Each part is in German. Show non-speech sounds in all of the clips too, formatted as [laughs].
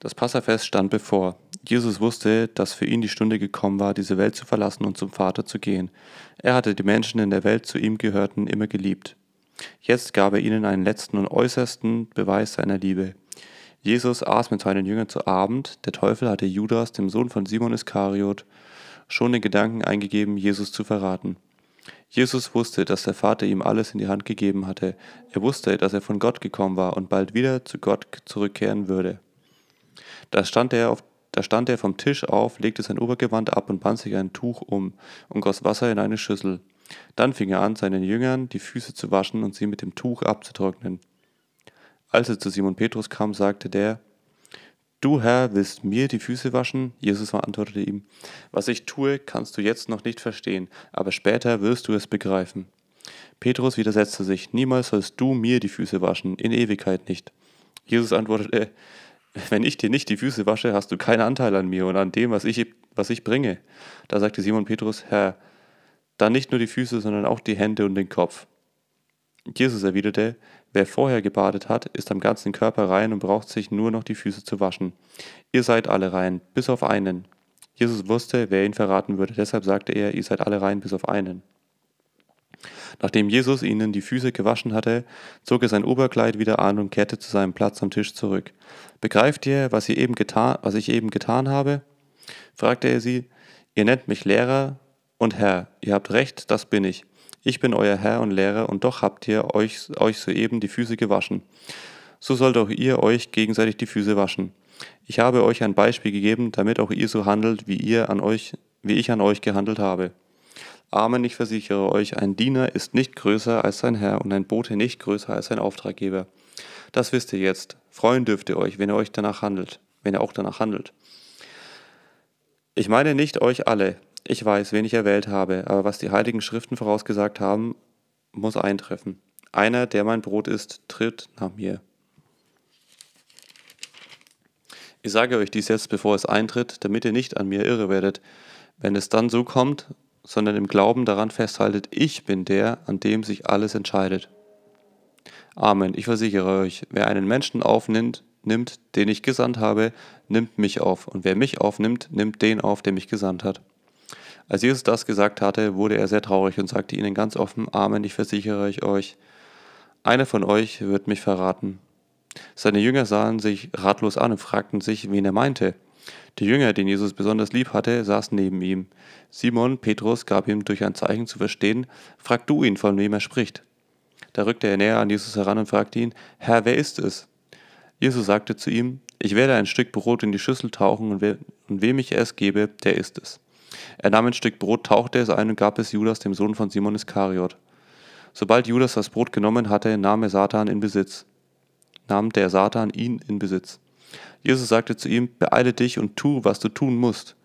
Das Passafest stand bevor. Jesus wusste, dass für ihn die Stunde gekommen war, diese Welt zu verlassen und zum Vater zu gehen. Er hatte die Menschen in der Welt zu ihm gehörten immer geliebt. Jetzt gab er ihnen einen letzten und äußersten Beweis seiner Liebe. Jesus aß mit seinen Jüngern zu Abend. Der Teufel hatte Judas, dem Sohn von Simon Iskariot, schon den Gedanken eingegeben, Jesus zu verraten. Jesus wusste, dass der Vater ihm alles in die Hand gegeben hatte. Er wusste, dass er von Gott gekommen war und bald wieder zu Gott zurückkehren würde. Da stand er, auf, da stand er vom Tisch auf, legte sein Obergewand ab und band sich ein Tuch um und goss Wasser in eine Schüssel. Dann fing er an, seinen Jüngern die Füße zu waschen und sie mit dem Tuch abzutrocknen. Als er zu Simon Petrus kam, sagte der, Du Herr willst mir die Füße waschen? Jesus antwortete ihm, Was ich tue, kannst du jetzt noch nicht verstehen, aber später wirst du es begreifen. Petrus widersetzte sich, Niemals sollst du mir die Füße waschen, in Ewigkeit nicht. Jesus antwortete, Wenn ich dir nicht die Füße wasche, hast du keinen Anteil an mir und an dem, was ich, was ich bringe. Da sagte Simon Petrus, Herr, dann nicht nur die Füße, sondern auch die Hände und den Kopf. Jesus erwiderte, Wer vorher gebadet hat, ist am ganzen Körper rein und braucht sich nur noch die Füße zu waschen. Ihr seid alle rein, bis auf einen. Jesus wusste, wer ihn verraten würde, deshalb sagte er, ihr seid alle rein, bis auf einen. Nachdem Jesus ihnen die Füße gewaschen hatte, zog er sein Oberkleid wieder an und kehrte zu seinem Platz am Tisch zurück. Begreift ihr, was, ihr eben getan, was ich eben getan habe? fragte er sie. Ihr nennt mich Lehrer und Herr. Ihr habt recht, das bin ich. Ich bin euer Herr und Lehrer, und doch habt ihr euch, euch soeben die Füße gewaschen. So sollt auch ihr euch gegenseitig die Füße waschen. Ich habe euch ein Beispiel gegeben, damit auch ihr so handelt, wie ihr an euch, wie ich an euch gehandelt habe. Amen, ich versichere euch, ein Diener ist nicht größer als sein Herr und ein Bote nicht größer als sein Auftraggeber. Das wisst ihr jetzt. Freuen dürft ihr euch, wenn ihr euch danach handelt, wenn ihr auch danach handelt. Ich meine nicht euch alle, ich weiß, wen ich erwählt habe, aber was die heiligen Schriften vorausgesagt haben, muss eintreffen. Einer, der mein Brot isst, tritt nach mir. Ich sage euch dies jetzt, bevor es eintritt, damit ihr nicht an mir irre werdet, wenn es dann so kommt, sondern im Glauben daran festhaltet, ich bin der, an dem sich alles entscheidet. Amen. Ich versichere euch, wer einen Menschen aufnimmt, nimmt, den ich gesandt habe, nimmt mich auf, und wer mich aufnimmt, nimmt den auf, der mich gesandt hat. Als Jesus das gesagt hatte, wurde er sehr traurig und sagte ihnen ganz offen, Amen, ich versichere euch, einer von euch wird mich verraten. Seine Jünger sahen sich ratlos an und fragten sich, wen er meinte. Der Jünger, den Jesus besonders lieb hatte, saß neben ihm. Simon, Petrus, gab ihm durch ein Zeichen zu verstehen, frag du ihn, von wem er spricht. Da rückte er näher an Jesus heran und fragte ihn, Herr, wer ist es? Jesus sagte zu ihm, ich werde ein Stück Brot in die Schüssel tauchen und, we und wem ich es gebe, der ist es. Er nahm ein Stück Brot, tauchte es ein und gab es Judas, dem Sohn von Simon Iskariot. Sobald Judas das Brot genommen hatte, nahm er Satan in Besitz. Nahm der Satan ihn in Besitz. Jesus sagte zu ihm, beeile dich und tu, was du tun musst.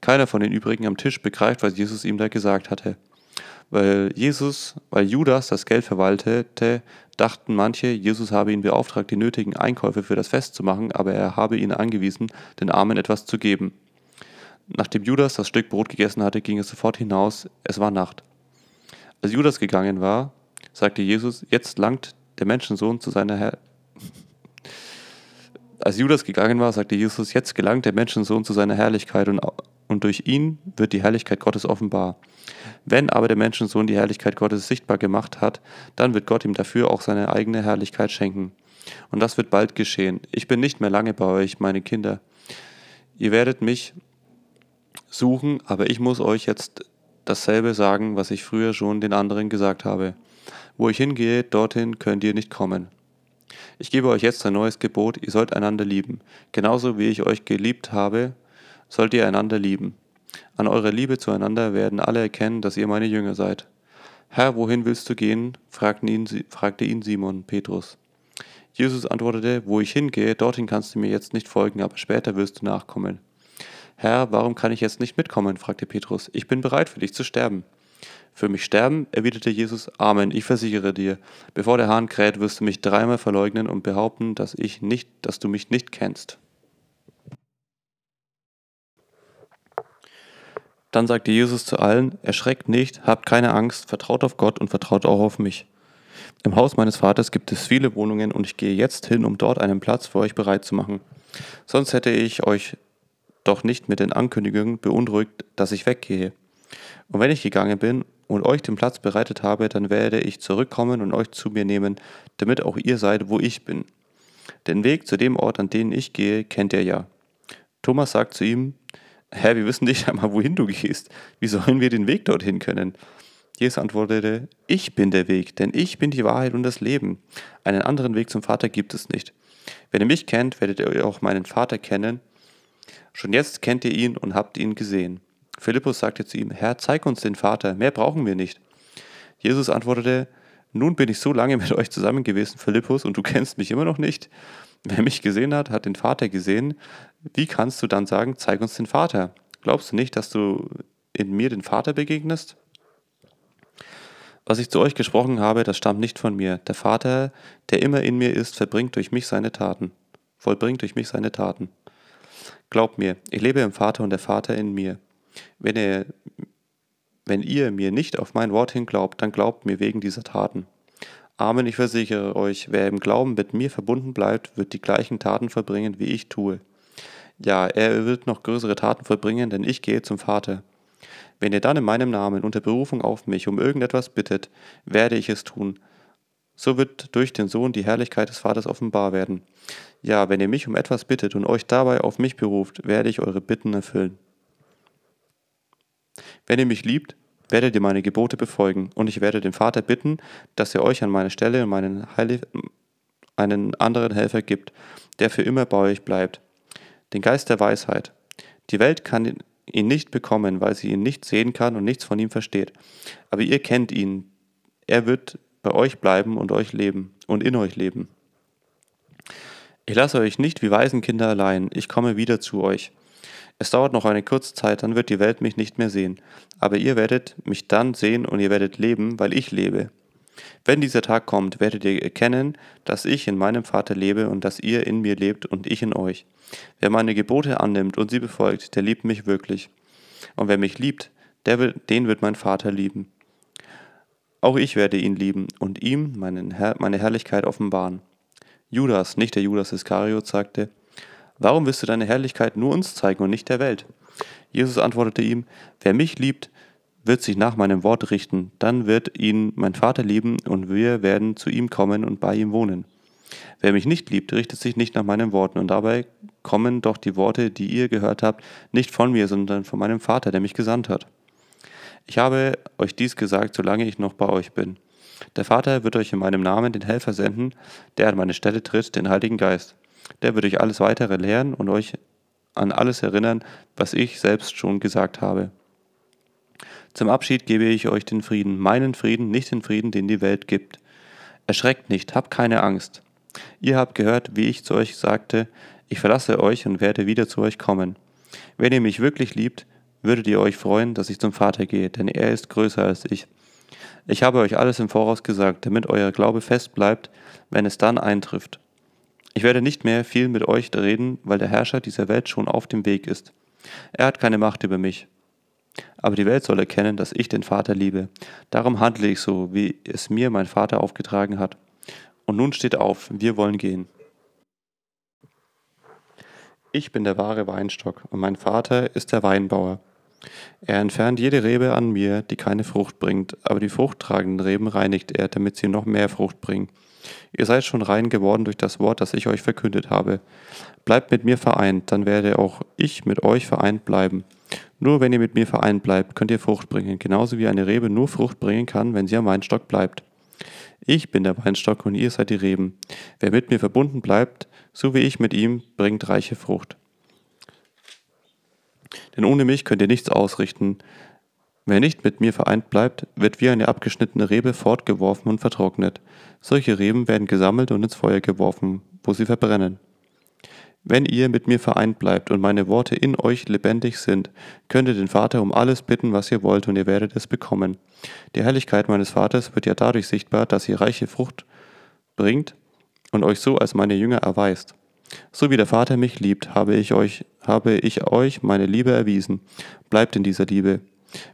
Keiner von den übrigen am Tisch begreift, was Jesus ihm da gesagt hatte. Weil Jesus, weil Judas das Geld verwaltete, dachten manche, Jesus habe ihn beauftragt, die nötigen Einkäufe für das Fest zu machen, aber er habe ihn angewiesen, den Armen etwas zu geben. Nachdem Judas das Stück Brot gegessen hatte, ging es sofort hinaus, es war Nacht. Als Judas gegangen war, sagte Jesus, jetzt langt der Menschensohn zu seiner Herr Als Judas gegangen war, sagte Jesus, jetzt gelangt der Menschensohn zu seiner Herrlichkeit und, und durch ihn wird die Herrlichkeit Gottes offenbar. Wenn aber der Menschensohn die Herrlichkeit Gottes sichtbar gemacht hat, dann wird Gott ihm dafür auch seine eigene Herrlichkeit schenken. Und das wird bald geschehen. Ich bin nicht mehr lange bei euch, meine Kinder. Ihr werdet mich suchen, aber ich muss euch jetzt dasselbe sagen, was ich früher schon den anderen gesagt habe. Wo ich hingehe, dorthin könnt ihr nicht kommen. Ich gebe euch jetzt ein neues Gebot, ihr sollt einander lieben. Genauso wie ich euch geliebt habe, sollt ihr einander lieben. An eurer Liebe zueinander werden alle erkennen, dass ihr meine Jünger seid. Herr, wohin willst du gehen? fragte ihn, Simon Petrus. Jesus antwortete, wo ich hingehe, dorthin kannst du mir jetzt nicht folgen, aber später wirst du nachkommen. Herr, warum kann ich jetzt nicht mitkommen? fragte Petrus. Ich bin bereit, für dich zu sterben. Für mich sterben? erwiderte Jesus. Amen, ich versichere dir, bevor der Hahn kräht, wirst du mich dreimal verleugnen und behaupten, dass ich nicht, dass du mich nicht kennst. Dann sagte Jesus zu allen, erschreckt nicht, habt keine Angst, vertraut auf Gott und vertraut auch auf mich. Im Haus meines Vaters gibt es viele Wohnungen und ich gehe jetzt hin, um dort einen Platz für euch bereit zu machen. Sonst hätte ich euch doch nicht mit den Ankündigungen beunruhigt, dass ich weggehe. Und wenn ich gegangen bin und euch den Platz bereitet habe, dann werde ich zurückkommen und euch zu mir nehmen, damit auch ihr seid, wo ich bin. Den Weg zu dem Ort, an den ich gehe, kennt ihr ja. Thomas sagt zu ihm, Herr, wir wissen nicht einmal, wohin du gehst. Wie sollen wir den Weg dorthin können? Jesus antwortete, ich bin der Weg, denn ich bin die Wahrheit und das Leben. Einen anderen Weg zum Vater gibt es nicht. Wenn ihr mich kennt, werdet ihr auch meinen Vater kennen. Schon jetzt kennt ihr ihn und habt ihn gesehen. Philippus sagte zu ihm, Herr, zeig uns den Vater, mehr brauchen wir nicht. Jesus antwortete, nun bin ich so lange mit euch zusammen gewesen, Philippus, und du kennst mich immer noch nicht. Wer mich gesehen hat, hat den Vater gesehen. Wie kannst du dann sagen, zeig uns den Vater? Glaubst du nicht, dass du in mir den Vater begegnest? Was ich zu euch gesprochen habe, das stammt nicht von mir. Der Vater, der immer in mir ist, verbringt durch mich seine Taten. Vollbringt durch mich seine Taten. Glaubt mir, ich lebe im Vater und der Vater in mir. Wenn ihr, wenn ihr mir nicht auf mein Wort hin glaubt, dann glaubt mir wegen dieser Taten. Amen, ich versichere euch, wer im Glauben mit mir verbunden bleibt, wird die gleichen Taten vollbringen, wie ich tue. Ja, er wird noch größere Taten vollbringen, denn ich gehe zum Vater. Wenn ihr dann in meinem Namen unter Berufung auf mich um irgendetwas bittet, werde ich es tun. So wird durch den Sohn die Herrlichkeit des Vaters offenbar werden. Ja, wenn ihr mich um etwas bittet und euch dabei auf mich beruft, werde ich eure Bitten erfüllen. Wenn ihr mich liebt, werdet ihr meine Gebote befolgen, und ich werde den Vater bitten, dass er euch an meine Stelle meinen, Heilig einen anderen Helfer gibt, der für immer bei euch bleibt, den Geist der Weisheit. Die Welt kann ihn nicht bekommen, weil sie ihn nicht sehen kann und nichts von ihm versteht. Aber ihr kennt ihn. Er wird bei euch bleiben und euch leben und in euch leben. Ich lasse euch nicht wie Waisenkinder allein, ich komme wieder zu euch. Es dauert noch eine kurze Zeit, dann wird die Welt mich nicht mehr sehen. Aber ihr werdet mich dann sehen und ihr werdet leben, weil ich lebe. Wenn dieser Tag kommt, werdet ihr erkennen, dass ich in meinem Vater lebe und dass ihr in mir lebt und ich in euch. Wer meine Gebote annimmt und sie befolgt, der liebt mich wirklich. Und wer mich liebt, wird, den wird mein Vater lieben. Auch ich werde ihn lieben und ihm meine Herrlichkeit offenbaren. Judas, nicht der Judas Iskariot, sagte, Warum willst du deine Herrlichkeit nur uns zeigen und nicht der Welt? Jesus antwortete ihm, Wer mich liebt, wird sich nach meinem Wort richten, dann wird ihn mein Vater lieben und wir werden zu ihm kommen und bei ihm wohnen. Wer mich nicht liebt, richtet sich nicht nach meinen Worten und dabei kommen doch die Worte, die ihr gehört habt, nicht von mir, sondern von meinem Vater, der mich gesandt hat. Ich habe euch dies gesagt, solange ich noch bei euch bin. Der Vater wird euch in meinem Namen den Helfer senden, der an meine Stelle tritt, den Heiligen Geist. Der wird euch alles weitere lehren und euch an alles erinnern, was ich selbst schon gesagt habe. Zum Abschied gebe ich euch den Frieden, meinen Frieden, nicht den Frieden, den die Welt gibt. Erschreckt nicht, habt keine Angst. Ihr habt gehört, wie ich zu euch sagte, ich verlasse euch und werde wieder zu euch kommen. Wenn ihr mich wirklich liebt, würdet ihr euch freuen, dass ich zum Vater gehe, denn er ist größer als ich. Ich habe euch alles im Voraus gesagt, damit euer Glaube fest bleibt, wenn es dann eintrifft. Ich werde nicht mehr viel mit euch reden, weil der Herrscher dieser Welt schon auf dem Weg ist. Er hat keine Macht über mich. Aber die Welt soll erkennen, dass ich den Vater liebe. Darum handle ich so, wie es mir mein Vater aufgetragen hat. Und nun steht auf, wir wollen gehen. Ich bin der wahre Weinstock und mein Vater ist der Weinbauer. Er entfernt jede Rebe an mir, die keine Frucht bringt, aber die fruchttragenden Reben reinigt er, damit sie noch mehr Frucht bringen. Ihr seid schon rein geworden durch das Wort, das ich euch verkündet habe. Bleibt mit mir vereint, dann werde auch ich mit euch vereint bleiben. Nur wenn ihr mit mir vereint bleibt, könnt ihr Frucht bringen, genauso wie eine Rebe nur Frucht bringen kann, wenn sie am Weinstock bleibt. Ich bin der Weinstock und ihr seid die Reben. Wer mit mir verbunden bleibt, so wie ich mit ihm, bringt reiche Frucht. Denn ohne mich könnt ihr nichts ausrichten. Wer nicht mit mir vereint bleibt, wird wie eine abgeschnittene Rebe fortgeworfen und vertrocknet. Solche Reben werden gesammelt und ins Feuer geworfen, wo sie verbrennen. Wenn ihr mit mir vereint bleibt und meine Worte in euch lebendig sind, könnt ihr den Vater um alles bitten, was ihr wollt, und ihr werdet es bekommen. Die Herrlichkeit meines Vaters wird ja dadurch sichtbar, dass ihr reiche Frucht bringt und euch so als meine Jünger erweist. So wie der Vater mich liebt, habe ich euch, habe ich euch meine Liebe erwiesen. Bleibt in dieser Liebe.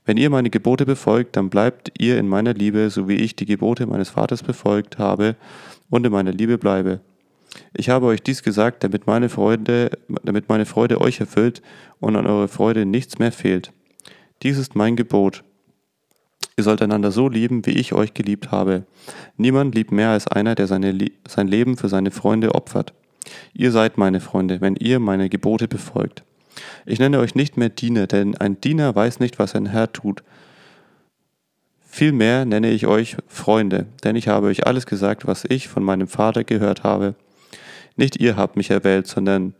Wenn ihr meine Gebote befolgt, dann bleibt ihr in meiner Liebe, so wie ich die Gebote meines Vaters befolgt habe und in meiner Liebe bleibe. Ich habe euch dies gesagt, damit meine Freude, damit meine Freude euch erfüllt und an eurer Freude nichts mehr fehlt. Dies ist mein Gebot. Ihr sollt einander so lieben, wie ich euch geliebt habe. Niemand liebt mehr als einer, der seine, sein Leben für seine Freunde opfert. Ihr seid meine Freunde, wenn ihr meine Gebote befolgt. Ich nenne euch nicht mehr Diener, denn ein Diener weiß nicht, was ein Herr tut. Vielmehr nenne ich euch Freunde, denn ich habe euch alles gesagt, was ich von meinem Vater gehört habe. Nicht ihr habt mich erwählt, sondern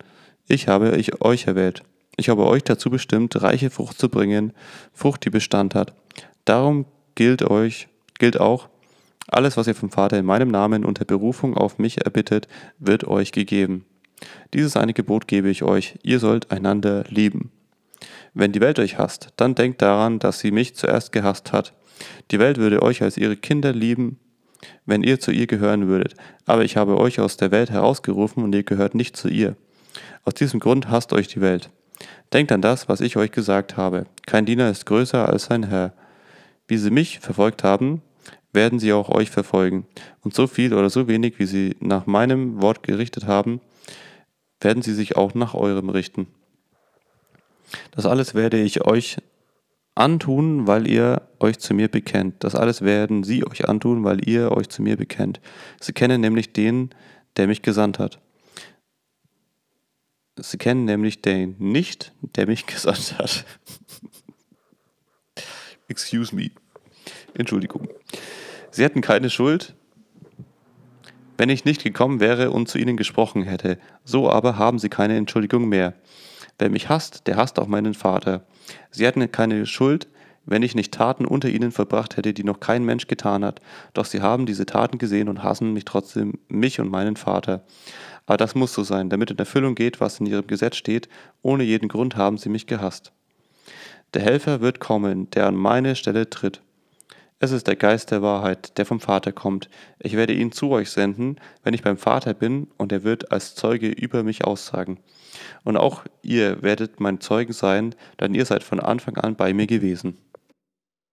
ich habe euch erwählt. Ich habe euch dazu bestimmt, reiche Frucht zu bringen, Frucht, die Bestand hat. Darum gilt euch, gilt auch, alles, was ihr vom Vater in meinem Namen unter Berufung auf mich erbittet, wird euch gegeben. Dieses eine Gebot gebe ich euch, ihr sollt einander lieben. Wenn die Welt euch hasst, dann denkt daran, dass sie mich zuerst gehasst hat. Die Welt würde euch als ihre Kinder lieben, wenn ihr zu ihr gehören würdet. Aber ich habe euch aus der Welt herausgerufen und ihr gehört nicht zu ihr. Aus diesem Grund hasst euch die Welt. Denkt an das, was ich euch gesagt habe. Kein Diener ist größer als sein Herr. Wie sie mich verfolgt haben, werden sie auch euch verfolgen. Und so viel oder so wenig, wie sie nach meinem Wort gerichtet haben, werden sie sich auch nach eurem richten. Das alles werde ich euch antun, weil ihr euch zu mir bekennt. Das alles werden sie euch antun, weil ihr euch zu mir bekennt. Sie kennen nämlich den, der mich gesandt hat. Sie kennen nämlich den nicht, der mich [laughs] gesandt hat. Excuse me. Entschuldigung. Sie hätten keine Schuld, wenn ich nicht gekommen wäre und zu ihnen gesprochen hätte. So aber haben sie keine Entschuldigung mehr. Wer mich hasst, der hasst auch meinen Vater. Sie hätten keine Schuld, wenn ich nicht Taten unter ihnen verbracht hätte, die noch kein Mensch getan hat. Doch sie haben diese Taten gesehen und hassen mich trotzdem, mich und meinen Vater. Aber das muss so sein, damit in Erfüllung geht, was in ihrem Gesetz steht. Ohne jeden Grund haben sie mich gehasst. Der Helfer wird kommen, der an meine Stelle tritt. Es ist der Geist der Wahrheit, der vom Vater kommt. Ich werde ihn zu euch senden, wenn ich beim Vater bin, und er wird als Zeuge über mich aussagen. Und auch ihr werdet mein Zeugen sein, denn ihr seid von Anfang an bei mir gewesen.